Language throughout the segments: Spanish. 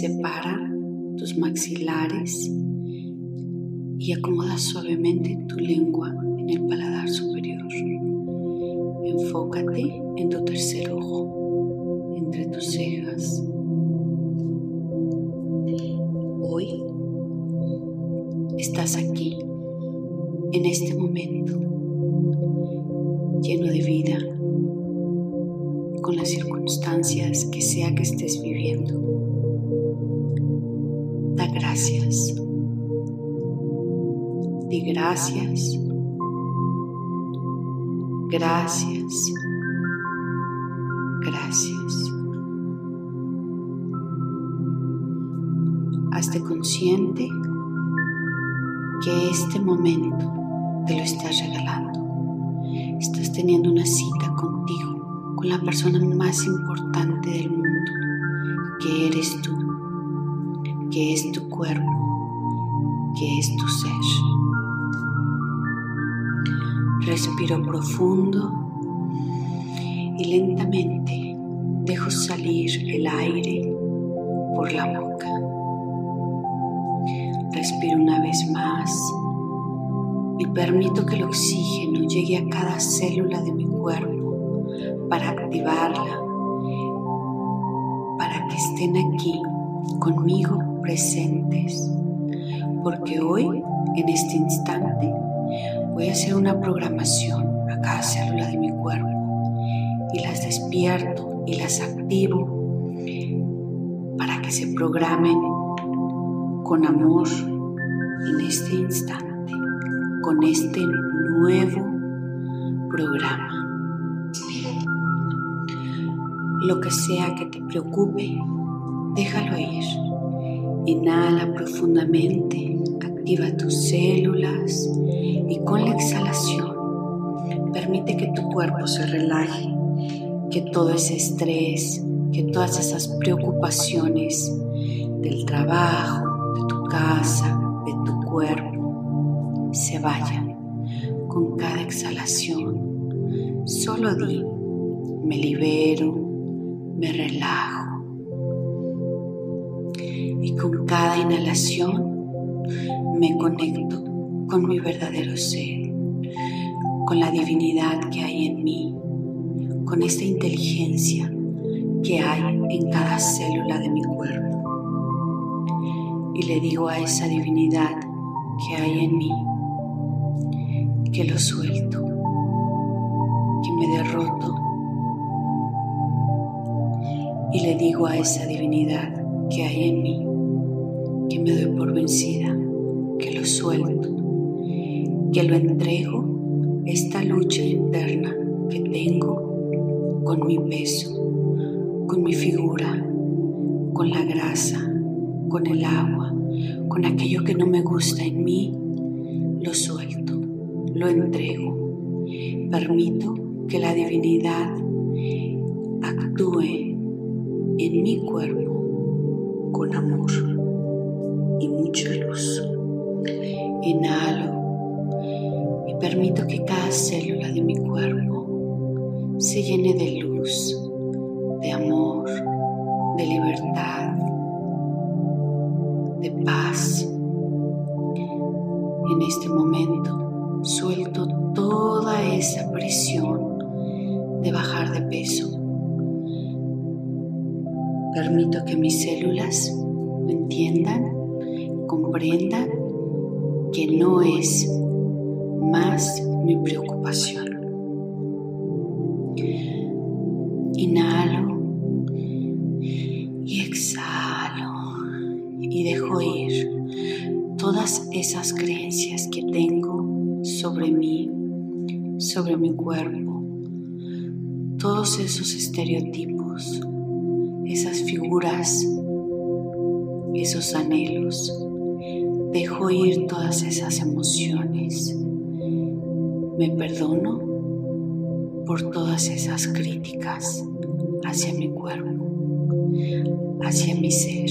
Separa tus maxilares y acomoda suavemente tu lengua en el paladar superior. Enfócate en tu tercer ojo, entre tus cejas. Hoy estás aquí, en este momento, lleno de vida, con las circunstancias que sea que estés viviendo. Gracias. Di gracias Gracias. Gracias. Hazte consciente que este momento te lo estás regalando. Estás teniendo una cita contigo, con la persona más importante del mundo, que eres tú, que es tu cuerpo, que es tu ser. Respiro profundo y lentamente dejo salir el aire por la boca. Respiro una vez más y permito que el oxígeno llegue a cada célula de mi cuerpo para activarla, para que estén aquí conmigo presentes. Porque hoy, en este instante, voy a hacer una programación a cada célula de mi cuerpo y las despierto y las activo para que se programen con amor en este instante, con este nuevo programa. Lo que sea que te preocupe, déjalo ir. Inhala profundamente, activa tus células y con la exhalación permite que tu cuerpo se relaje, que todo ese estrés, que todas esas preocupaciones del trabajo, de tu casa, de tu cuerpo, se vayan con cada exhalación. Solo di, me libero, me relajo. Y con cada inhalación me conecto con mi verdadero ser, con la divinidad que hay en mí, con esta inteligencia que hay en cada célula de mi cuerpo. Y le digo a esa divinidad que hay en mí que lo suelto, que me derroto. Y le digo a esa divinidad que hay en mí que me doy por vencida, que lo suelto que lo entrego esta lucha interna que tengo con mi peso, con mi figura, con la grasa, con el agua, con aquello que no me gusta en mí, lo suelto, lo entrego. Permito que la divinidad actúe en mi cuerpo con amor y mucha luz. Inhalo permito que cada célula de mi cuerpo se llene de luz, de amor, de libertad, de paz. En este momento suelto toda esa presión de bajar de peso. Permito que mis células entiendan, comprendan que no es más mi preocupación. Inhalo y exhalo y dejo ir todas esas creencias que tengo sobre mí, sobre mi cuerpo, todos esos estereotipos, esas figuras, esos anhelos. Dejo ir todas esas emociones. Me perdono por todas esas críticas hacia mi cuerpo, hacia mi ser.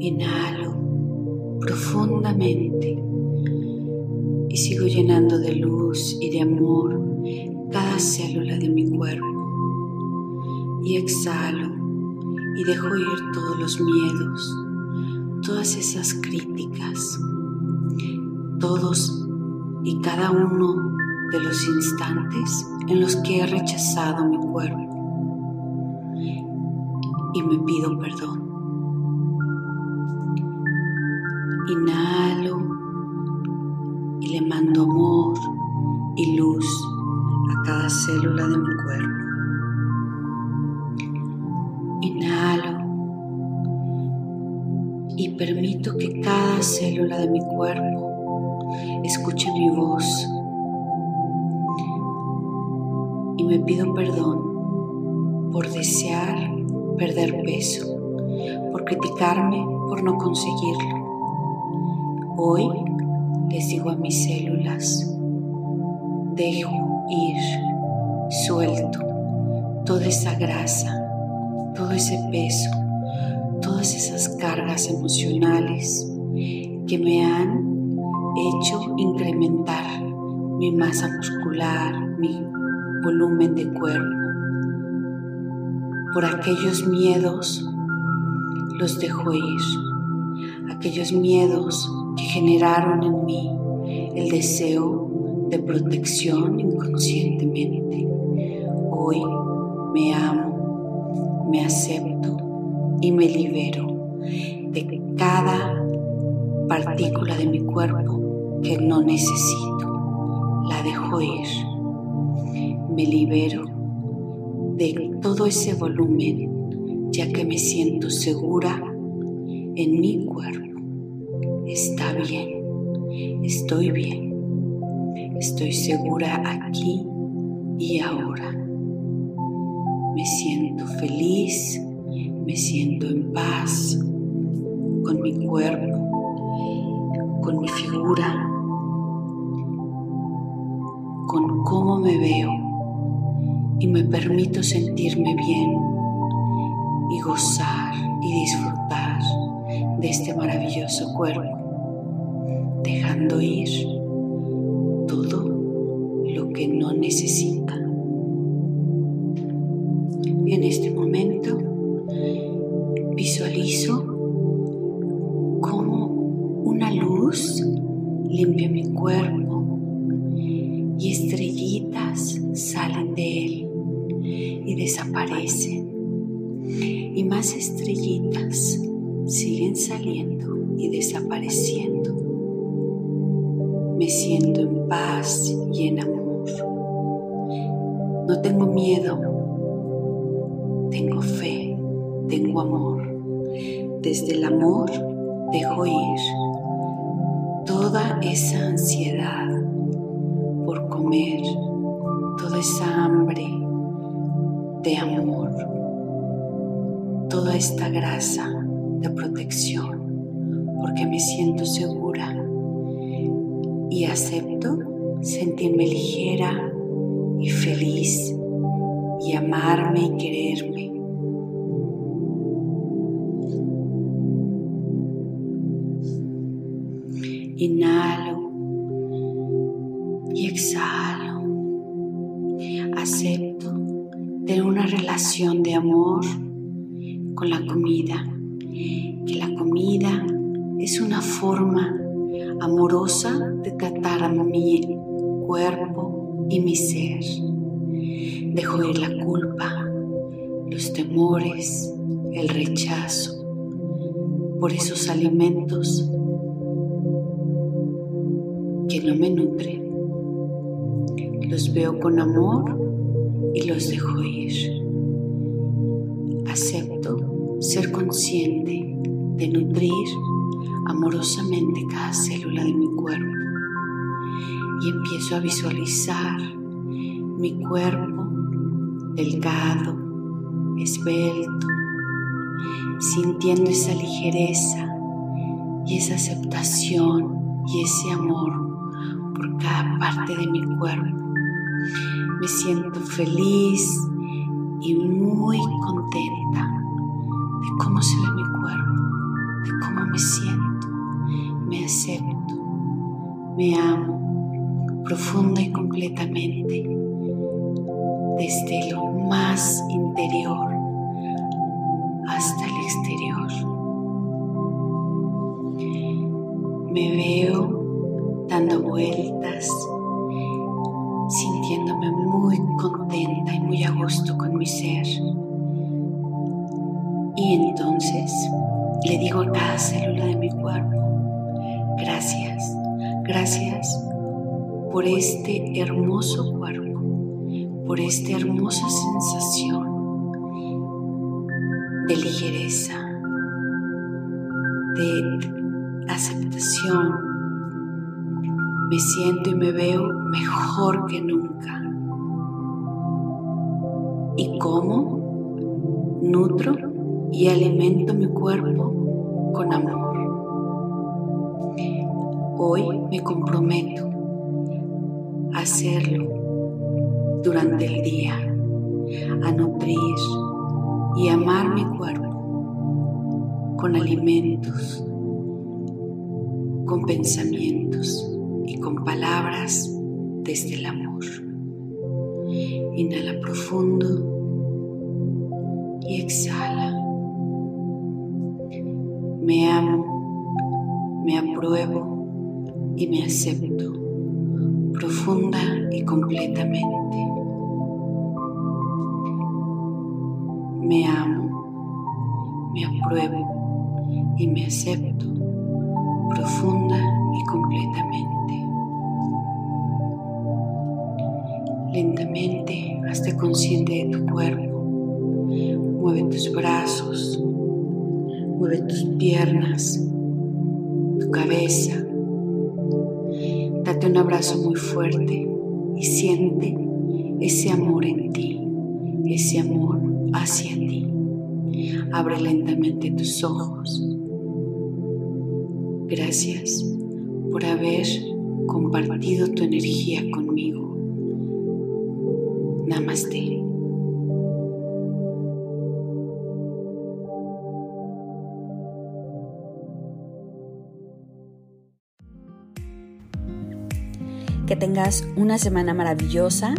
Inhalo profundamente y sigo llenando de luz y de amor cada célula de mi cuerpo. Y exhalo y dejo ir todos los miedos, todas esas críticas, todos y cada uno de los instantes en los que he rechazado mi cuerpo y me pido perdón. Inhalo y le mando amor y luz a cada célula de mi cuerpo. Y permito que cada célula de mi cuerpo escuche mi voz y me pido perdón por desear perder peso, por criticarme por no conseguirlo. Hoy les digo a mis células, dejo ir, suelto toda esa grasa, todo ese peso, todas esas cargas emocionales que me han hecho incrementar mi masa muscular, mi volumen de cuerpo. Por aquellos miedos los dejo ir, aquellos miedos que generaron en mí el deseo de protección inconscientemente. Hoy me amo, me acepto y me libero de cada partícula de mi cuerpo que no necesito. La dejo ir. Me libero de todo ese volumen ya que me siento segura en mi cuerpo. Está bien, estoy bien, estoy segura aquí y ahora. Me siento feliz, me siento en paz con mi cuerpo, con mi figura, con cómo me veo y me permito sentirme bien y gozar y disfrutar de este maravilloso cuerpo dejando ir todo lo que no necesita. Y estrellitas salen de él y desaparecen. Y más estrellitas siguen saliendo y desapareciendo me siento en paz y en amor. No tengo miedo, tengo fe, tengo amor. Desde el amor dejo ir toda esa ansiedad por comer, toda esa hambre de amor, toda esta grasa de protección, porque me siento segura y acepto sentirme ligera y feliz y amarme y quererme. Inhalo de amor con la comida, que la comida es una forma amorosa de tratar a mi cuerpo y mi ser. Dejo ir la culpa, los temores, el rechazo por esos alimentos que no me nutren. Los veo con amor y los dejo ir. Ser consciente de nutrir amorosamente cada célula de mi cuerpo y empiezo a visualizar mi cuerpo delgado, esbelto, sintiendo esa ligereza y esa aceptación y ese amor por cada parte de mi cuerpo. Me siento feliz y muy contenta de cómo se ve mi cuerpo, de cómo me siento, me acepto, me amo profunda y completamente desde lo más interior hasta el exterior. Me veo dando vueltas, Y entonces le digo a cada célula de mi cuerpo, gracias, gracias por este hermoso cuerpo, por esta hermosa sensación de ligereza, de aceptación. Me siento y me veo mejor que nunca. ¿Y cómo? Nutro y alimento mi cuerpo con amor. Hoy me comprometo a hacerlo durante el día, a nutrir y amar mi cuerpo con alimentos, con pensamientos y con palabras desde el amor. Inhala profundo y exhala. Me amo, me apruebo y me acepto profunda y completamente. Me amo, me apruebo y me acepto profunda y completamente. Lentamente, hazte consciente de tu cuerpo. Mueve tus brazos, mueve tus piernas, tu cabeza. Date un abrazo muy fuerte y siente ese amor en ti, ese amor hacia ti. Abre lentamente tus ojos. Gracias por haber compartido tu energía conmigo. Namaste. Que tengas una semana maravillosa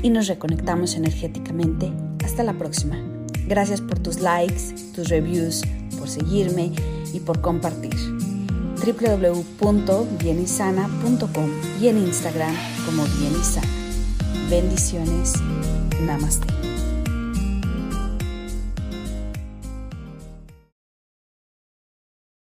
y nos reconectamos energéticamente. Hasta la próxima. Gracias por tus likes, tus reviews, por seguirme y por compartir. www.bienisana.com y en Instagram como Bienisana. Bendiciones. Namaste.